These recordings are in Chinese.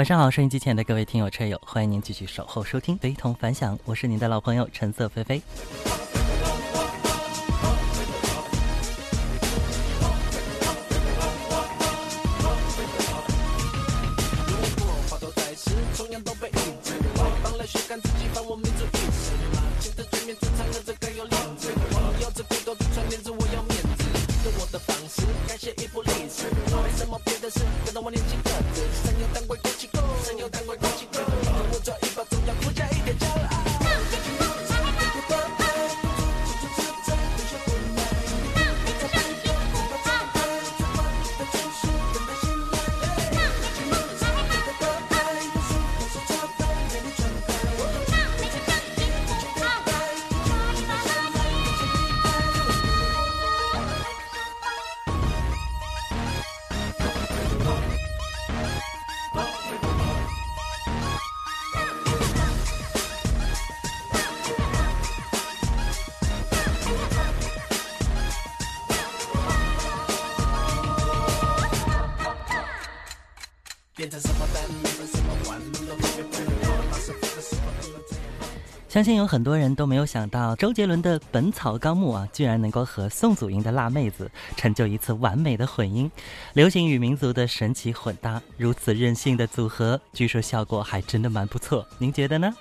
晚上好，收音机前的各位听友车友，欢迎您继续守候收听《非同凡响》，我是您的老朋友橙色菲菲。相信有很多人都没有想到，周杰伦的《本草纲目》啊，居然能够和宋祖英的《辣妹子》成就一次完美的混音，流行与民族的神奇混搭，如此任性的组合，据说效果还真的蛮不错。您觉得呢？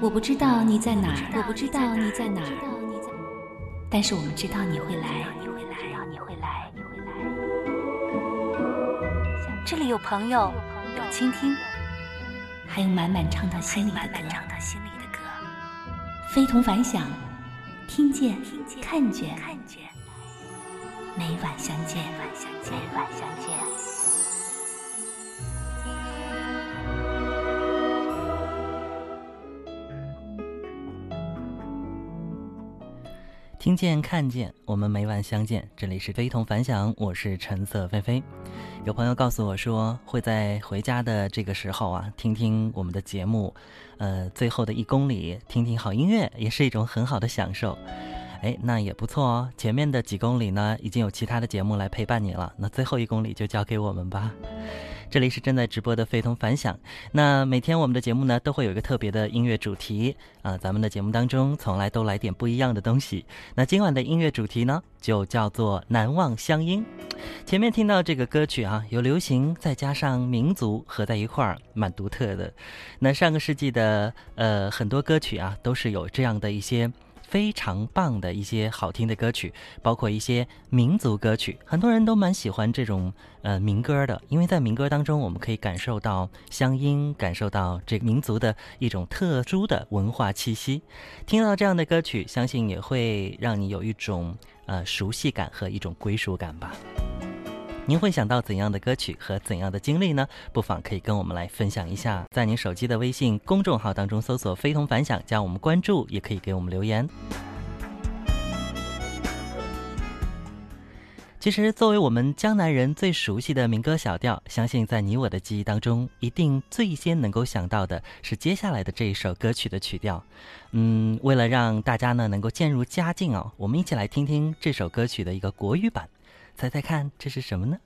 我不知道你在哪儿，我不知道你在哪儿，但是我们知道你会来，你会来，你会来，你会来。这里有朋友，有倾听，还有满满唱到心里的歌。非同凡响，听见，看见，每晚相见，每晚相见。听见看见，我们每晚相见。这里是非同凡响，我是橙色菲菲。有朋友告诉我说，会在回家的这个时候啊，听听我们的节目，呃，最后的一公里听听好音乐，也是一种很好的享受。哎，那也不错哦。前面的几公里呢，已经有其他的节目来陪伴你了，那最后一公里就交给我们吧。这里是正在直播的非同凡响。那每天我们的节目呢，都会有一个特别的音乐主题啊。咱们的节目当中，从来都来点不一样的东西。那今晚的音乐主题呢，就叫做难忘乡音。前面听到这个歌曲啊，有流行再加上民族合在一块儿，蛮独特的。那上个世纪的呃很多歌曲啊，都是有这样的一些。非常棒的一些好听的歌曲，包括一些民族歌曲，很多人都蛮喜欢这种呃民歌的，因为在民歌当中，我们可以感受到乡音，感受到这个民族的一种特殊的文化气息。听到这样的歌曲，相信也会让你有一种呃熟悉感和一种归属感吧。您会想到怎样的歌曲和怎样的经历呢？不妨可以跟我们来分享一下，在您手机的微信公众号当中搜索“非同凡响”，加我们关注，也可以给我们留言。其实，作为我们江南人最熟悉的民歌小调，相信在你我的记忆当中，一定最先能够想到的是接下来的这一首歌曲的曲调。嗯，为了让大家呢能够渐入佳境哦，我们一起来听听这首歌曲的一个国语版。猜猜看，这是什么呢？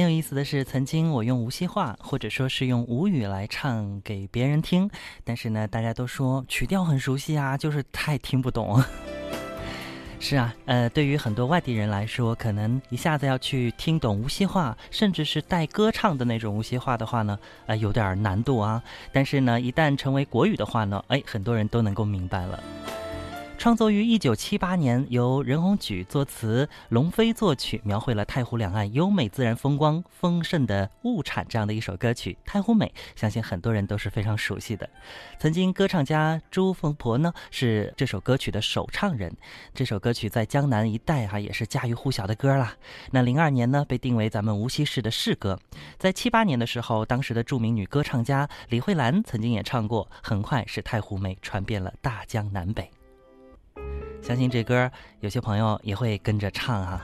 很有意思的是，曾经我用无锡话或者说是用吴语来唱给别人听，但是呢，大家都说曲调很熟悉啊，就是太听不懂。是啊，呃，对于很多外地人来说，可能一下子要去听懂无锡话，甚至是带歌唱的那种无锡话的话呢，呃，有点难度啊。但是呢，一旦成为国语的话呢，哎，很多人都能够明白了。创作于一九七八年，由任鸿举作词，龙飞作曲，描绘了太湖两岸优美自然风光、丰盛的物产这样的一首歌曲《太湖美》，相信很多人都是非常熟悉的。曾经，歌唱家朱凤婆呢是这首歌曲的首唱人。这首歌曲在江南一带哈也是家喻户晓的歌啦。那零二年呢被定为咱们无锡市的市歌。在七八年的时候，当时的著名女歌唱家李慧兰曾经也唱过。很快，使《太湖美》传遍了大江南北。相信这歌，有些朋友也会跟着唱哈。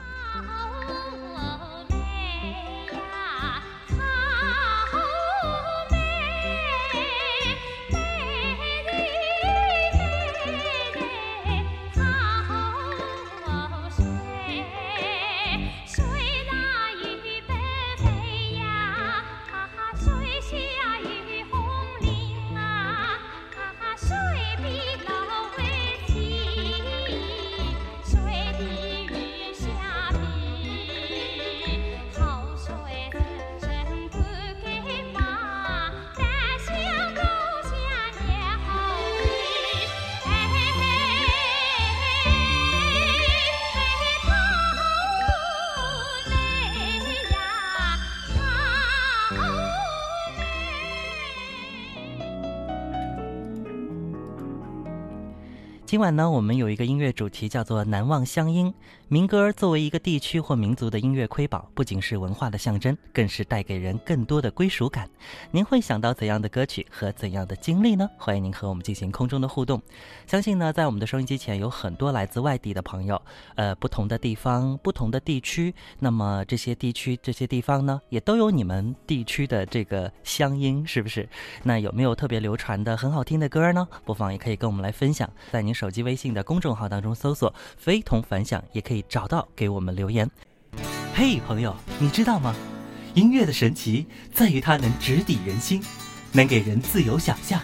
今晚呢，我们有一个音乐主题叫做“难忘乡音”。民歌作为一个地区或民族的音乐瑰宝，不仅是文化的象征，更是带给人更多的归属感。您会想到怎样的歌曲和怎样的经历呢？欢迎您和我们进行空中的互动。相信呢，在我们的收音机前有很多来自外地的朋友，呃，不同的地方、不同的地区。那么这些地区、这些地方呢，也都有你们地区的这个乡音，是不是？那有没有特别流传的很好听的歌呢？不妨也可以跟我们来分享，在您手手机微信的公众号当中搜索“非同凡响”，也可以。找到给我们留言。嘿，朋友，你知道吗？音乐的神奇在于它能直抵人心，能给人自由想象，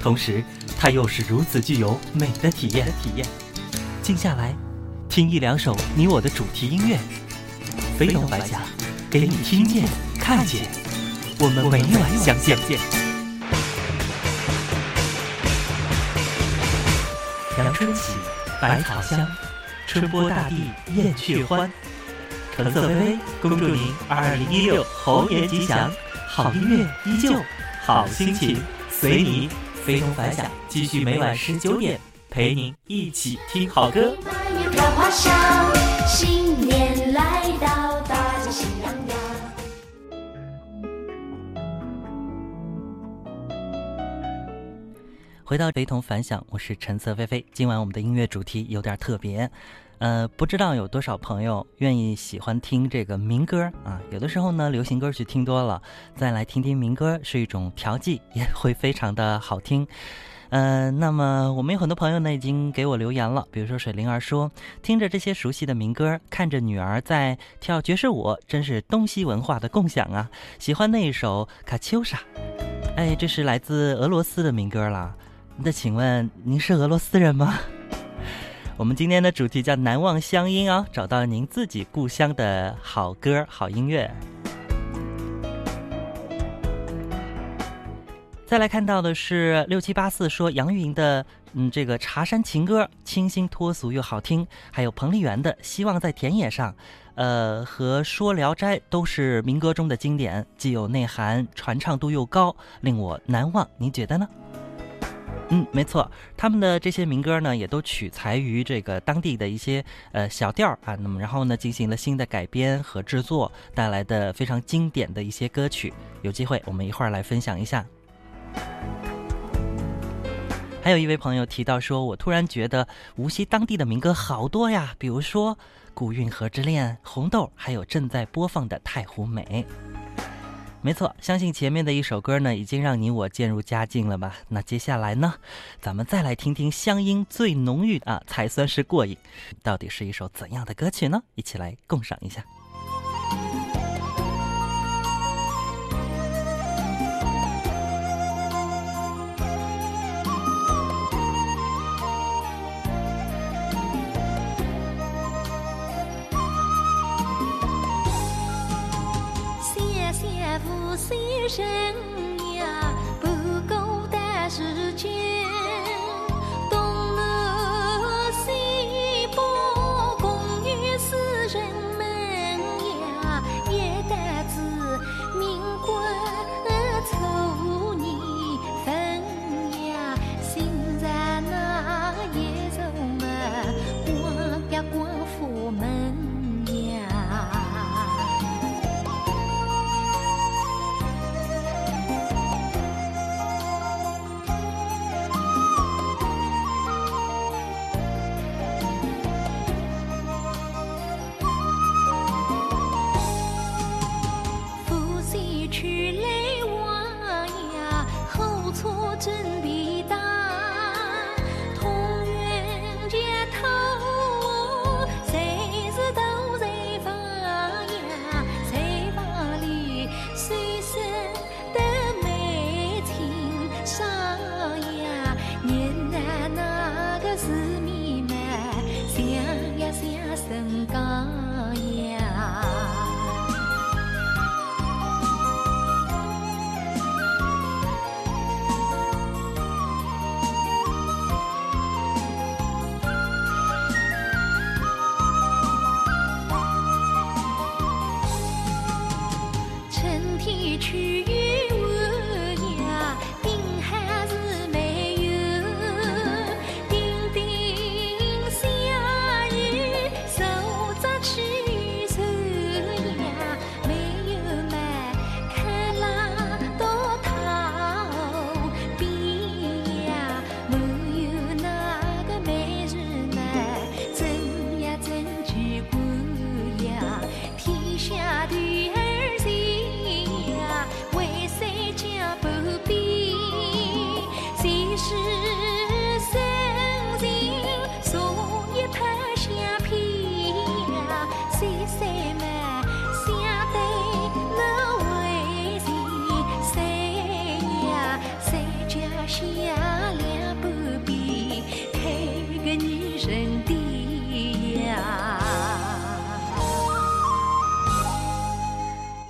同时它又是如此具有美的体验。体验，静下来，听一两首你我的主题音乐，非同凡响，给你听见、看见。我们每晚相见。阳春起，百草香。春播大地燕雀欢，橙色微微恭祝您二零一六猴年吉祥，好音乐依旧，好心情随你非同凡响，继续每晚十九点陪您一起听好歌。新年回到非同凡响，我是橙色菲菲。今晚我们的音乐主题有点特别，呃，不知道有多少朋友愿意喜欢听这个民歌啊？有的时候呢，流行歌曲听多了，再来听听民歌是一种调剂，也会非常的好听。嗯，那么我们有很多朋友呢已经给我留言了，比如说水灵儿说，听着这些熟悉的民歌，看着女儿在跳爵士舞，真是东西文化的共享啊！喜欢那一首卡秋莎，哎，这是来自俄罗斯的民歌了。那请问您是俄罗斯人吗？我们今天的主题叫“难忘乡音”哦，找到您自己故乡的好歌、好音乐。再来看到的是六七八四说杨钰莹的嗯这个茶山情歌清新脱俗又好听，还有彭丽媛的《希望在田野上》，呃和说聊斋都是民歌中的经典，既有内涵，传唱度又高，令我难忘。您觉得呢？嗯，没错，他们的这些民歌呢，也都取材于这个当地的一些呃小调啊，那么然后呢，进行了新的改编和制作，带来的非常经典的一些歌曲。有机会我们一会儿来分享一下。还有一位朋友提到说，我突然觉得无锡当地的民歌好多呀，比如说《古运河之恋》《红豆》，还有正在播放的《太湖美》。没错，相信前面的一首歌呢，已经让你我渐入佳境了吧？那接下来呢，咱们再来听听乡音最浓郁啊，才算是过瘾。到底是一首怎样的歌曲呢？一起来共赏一下。生呀，不够的时间。更加。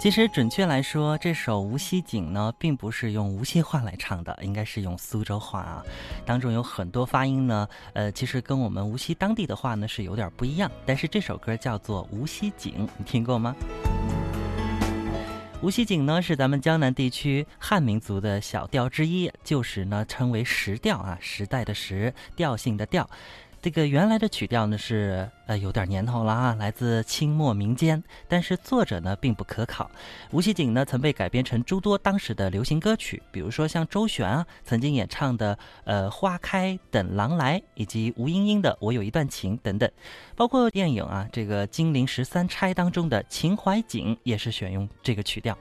其实准确来说，这首《无锡景》呢，并不是用无锡话来唱的，应该是用苏州话啊。当中有很多发音呢，呃，其实跟我们无锡当地的话呢是有点不一样。但是这首歌叫做《无锡景》，你听过吗？无锡景呢是咱们江南地区汉民族的小调之一，旧时呢称为时调啊，时代的时，调性的调。这个原来的曲调呢是呃有点年头了啊，来自清末民间，但是作者呢并不可考。无锡景呢曾被改编成诸多当时的流行歌曲，比如说像周璇啊曾经演唱的呃花开等郎来，以及吴莺莺的我有一段情等等，包括电影啊这个金陵十三钗当中的秦淮景也是选用这个曲调。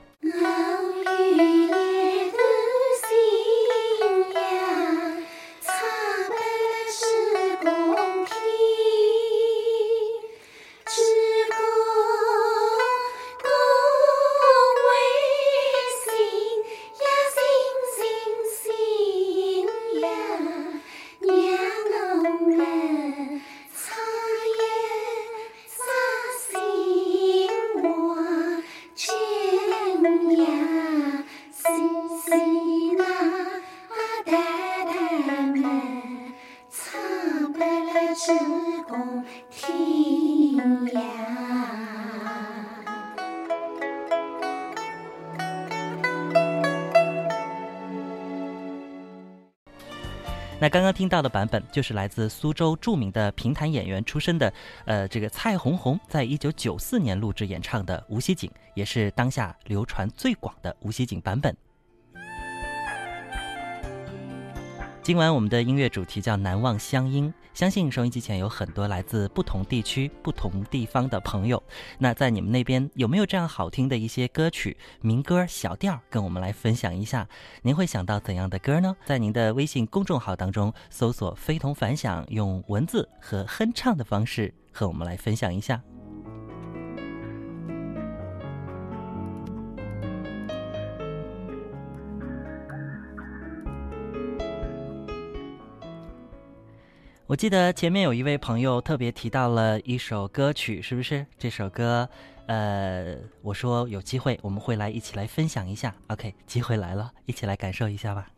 那刚刚听到的版本，就是来自苏州著名的评弹演员出身的，呃，这个蔡红红，在一九九四年录制演唱的《无锡景》，也是当下流传最广的《无锡景》版本。今晚我们的音乐主题叫“难忘乡音”，相信收音机前有很多来自不同地区、不同地方的朋友。那在你们那边有没有这样好听的一些歌曲、民歌、小调，跟我们来分享一下？您会想到怎样的歌呢？在您的微信公众号当中搜索“非同凡响”，用文字和哼唱的方式和我们来分享一下。我记得前面有一位朋友特别提到了一首歌曲，是不是这首歌？呃，我说有机会我们会来一起来分享一下。OK，机会来了，一起来感受一下吧。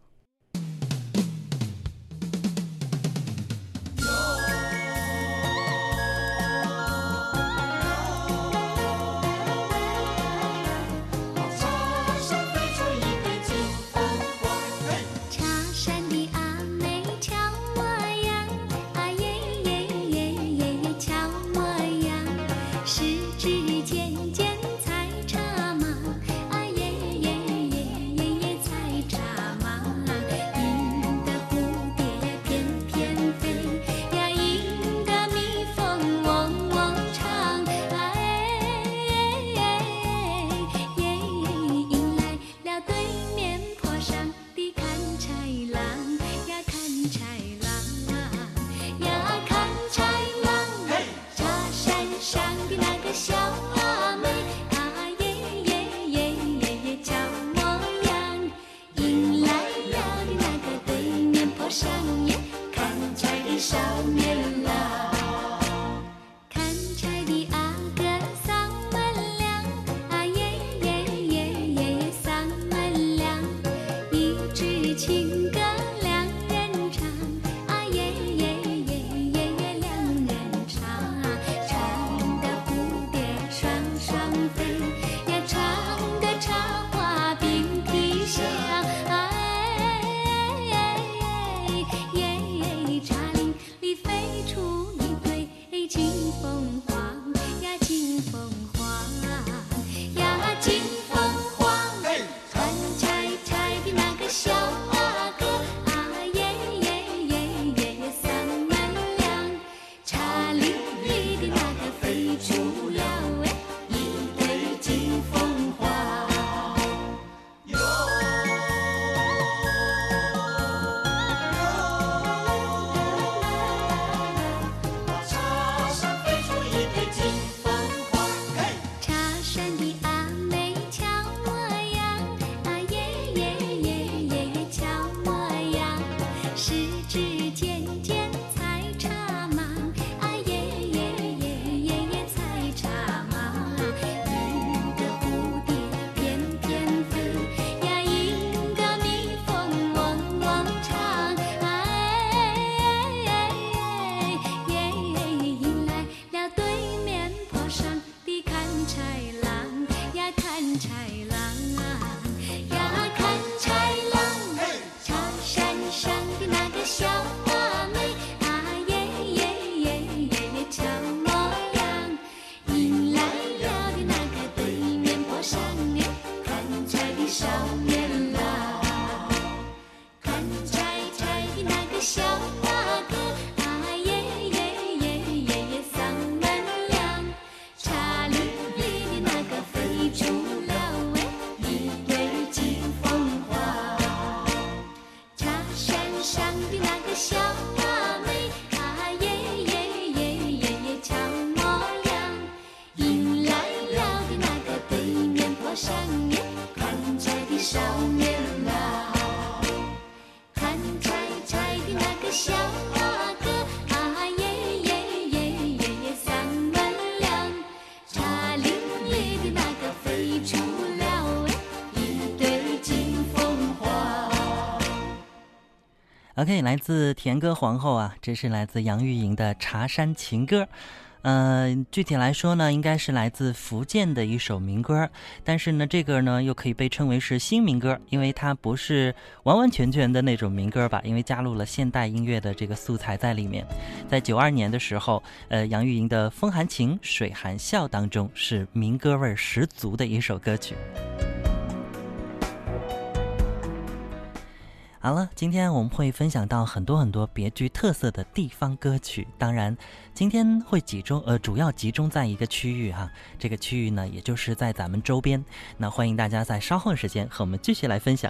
OK，来自甜歌皇后啊，这是来自杨钰莹的《茶山情歌》。呃，具体来说呢，应该是来自福建的一首民歌，但是呢，这个呢又可以被称为是新民歌，因为它不是完完全全的那种民歌吧，因为加入了现代音乐的这个素材在里面。在九二年的时候，呃，杨钰莹的《风含情，水含笑》当中是民歌味十足的一首歌曲。好了，今天我们会分享到很多很多别具特色的地方歌曲。当然，今天会集中呃，主要集中在一个区域哈。这个区域呢，也就是在咱们周边。那欢迎大家在稍后时间和我们继续来分享